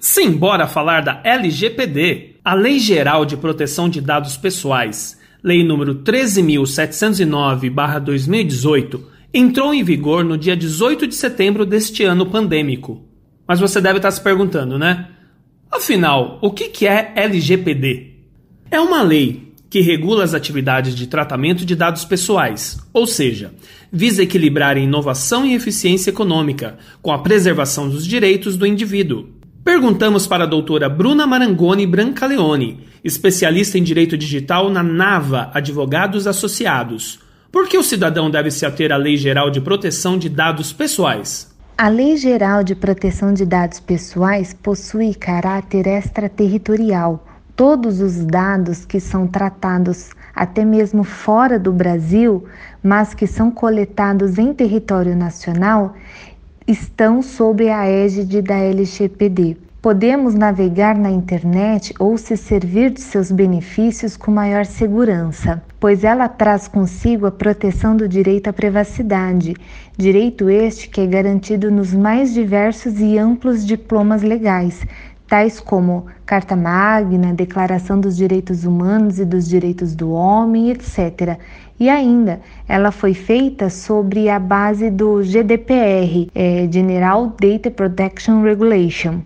Sim, bora falar da LGPD, a Lei Geral de Proteção de Dados Pessoais, Lei número 13709/2018, entrou em vigor no dia 18 de setembro deste ano pandêmico. Mas você deve estar se perguntando, né? Afinal, o que é LGPD? É uma lei que regula as atividades de tratamento de dados pessoais, ou seja, visa equilibrar inovação e eficiência econômica com a preservação dos direitos do indivíduo. Perguntamos para a doutora Bruna Marangoni Brancaleone, especialista em direito digital na NAVA Advogados Associados. Por que o cidadão deve se ater à Lei Geral de Proteção de Dados Pessoais? A Lei Geral de Proteção de Dados Pessoais possui caráter extraterritorial. Todos os dados que são tratados até mesmo fora do Brasil, mas que são coletados em território nacional, estão sob a égide da LGPD. Podemos navegar na internet ou se servir de seus benefícios com maior segurança, pois ela traz consigo a proteção do direito à privacidade, direito este que é garantido nos mais diversos e amplos diplomas legais, tais como Carta Magna, Declaração dos Direitos Humanos e dos Direitos do Homem, etc. E ainda, ela foi feita sobre a base do GDPR, é, General Data Protection Regulation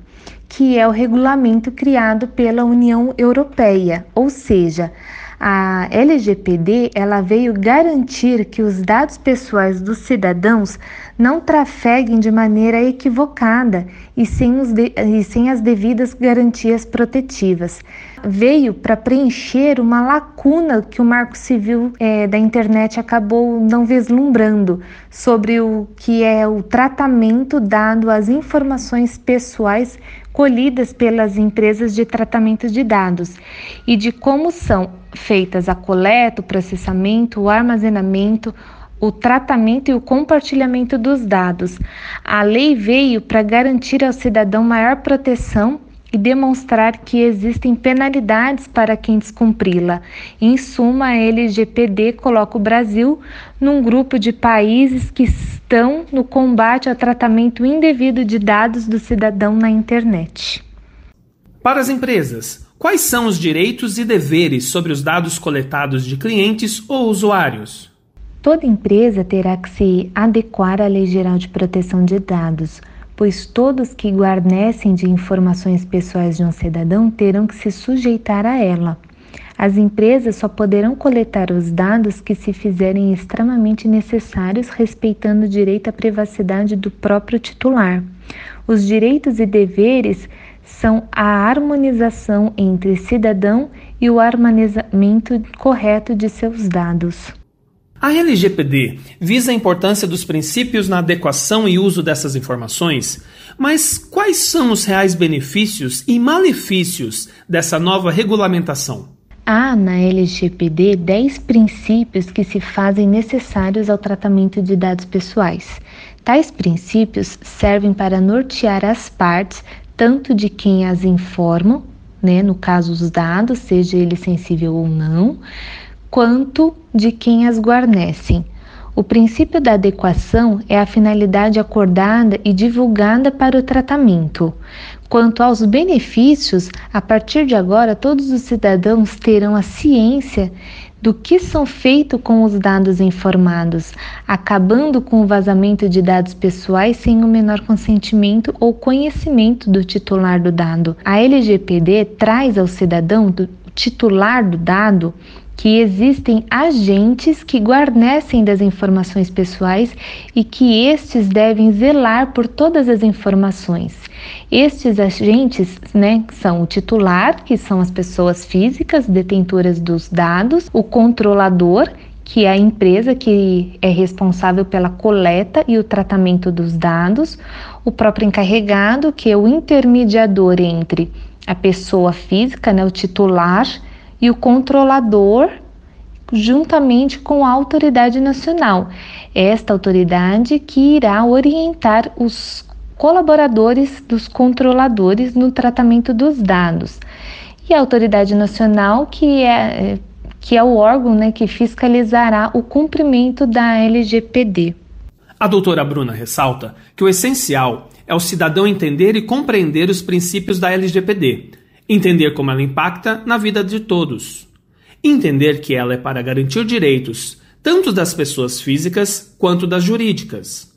que é o regulamento criado pela União Europeia, ou seja, a LGPD ela veio garantir que os dados pessoais dos cidadãos não trafeguem de maneira equivocada e sem, os de, e sem as devidas garantias protetivas. Veio para preencher uma lacuna que o Marco Civil é, da internet acabou não vislumbrando sobre o que é o tratamento dado às informações pessoais colhidas pelas empresas de tratamento de dados e de como são feitas a coleta, o processamento, o armazenamento, o tratamento e o compartilhamento dos dados. A lei veio para garantir ao cidadão maior proteção e demonstrar que existem penalidades para quem descumpri-la. Em suma, a LGPD coloca o Brasil num grupo de países que estão no combate ao tratamento indevido de dados do cidadão na internet. Para as empresas, quais são os direitos e deveres sobre os dados coletados de clientes ou usuários? Toda empresa terá que se adequar à Lei Geral de Proteção de Dados pois todos que guarnecem de informações pessoais de um cidadão terão que se sujeitar a ela. As empresas só poderão coletar os dados que se fizerem extremamente necessários, respeitando o direito à privacidade do próprio titular. Os direitos e deveres são a harmonização entre cidadão e o armazenamento correto de seus dados. A LGPD visa a importância dos princípios na adequação e uso dessas informações, mas quais são os reais benefícios e malefícios dessa nova regulamentação? Há na LGPD 10 princípios que se fazem necessários ao tratamento de dados pessoais. Tais princípios servem para nortear as partes, tanto de quem as informam, né, no caso os dados, seja ele sensível ou não, quanto de quem as guarnecem. O princípio da adequação é a finalidade acordada e divulgada para o tratamento. Quanto aos benefícios, a partir de agora todos os cidadãos terão a ciência do que são feitos com os dados informados, acabando com o vazamento de dados pessoais sem o menor consentimento ou conhecimento do titular do dado. A LGPD traz ao cidadão, do titular do dado, que existem agentes que guarnecem das informações pessoais e que estes devem zelar por todas as informações. Estes agentes né, são o titular, que são as pessoas físicas detentoras dos dados, o controlador, que é a empresa que é responsável pela coleta e o tratamento dos dados, o próprio encarregado, que é o intermediador entre a pessoa física, né, o titular, e o controlador juntamente com a autoridade nacional. Esta autoridade que irá orientar os colaboradores dos controladores no tratamento dos dados. E a autoridade nacional que é que é o órgão né, que fiscalizará o cumprimento da LGPD. A doutora Bruna ressalta que o essencial é o cidadão entender e compreender os princípios da LGPD, entender como ela impacta na vida de todos, entender que ela é para garantir direitos tanto das pessoas físicas quanto das jurídicas.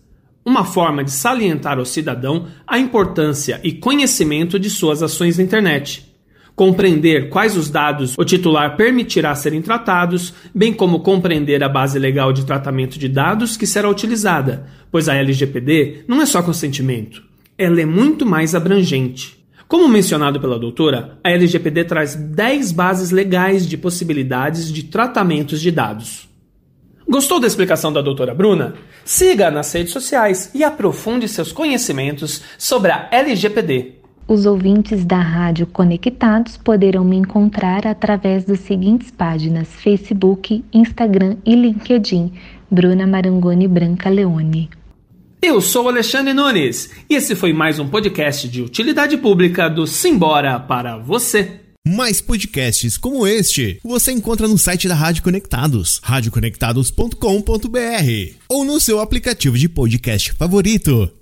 Uma forma de salientar ao cidadão a importância e conhecimento de suas ações na internet. Compreender quais os dados o titular permitirá serem tratados, bem como compreender a base legal de tratamento de dados que será utilizada, pois a LGPD não é só consentimento, ela é muito mais abrangente. Como mencionado pela doutora, a LGPD traz 10 bases legais de possibilidades de tratamentos de dados. Gostou da explicação da doutora Bruna? Siga nas redes sociais e aprofunde seus conhecimentos sobre a LGPD. Os ouvintes da Rádio Conectados poderão me encontrar através das seguintes páginas: Facebook, Instagram e LinkedIn. Bruna Marangoni Branca Leone. Eu sou Alexandre Nunes e esse foi mais um podcast de utilidade pública do Simbora para você. Mais podcasts como este você encontra no site da Rádio Conectados, radioconectados.com.br ou no seu aplicativo de podcast favorito.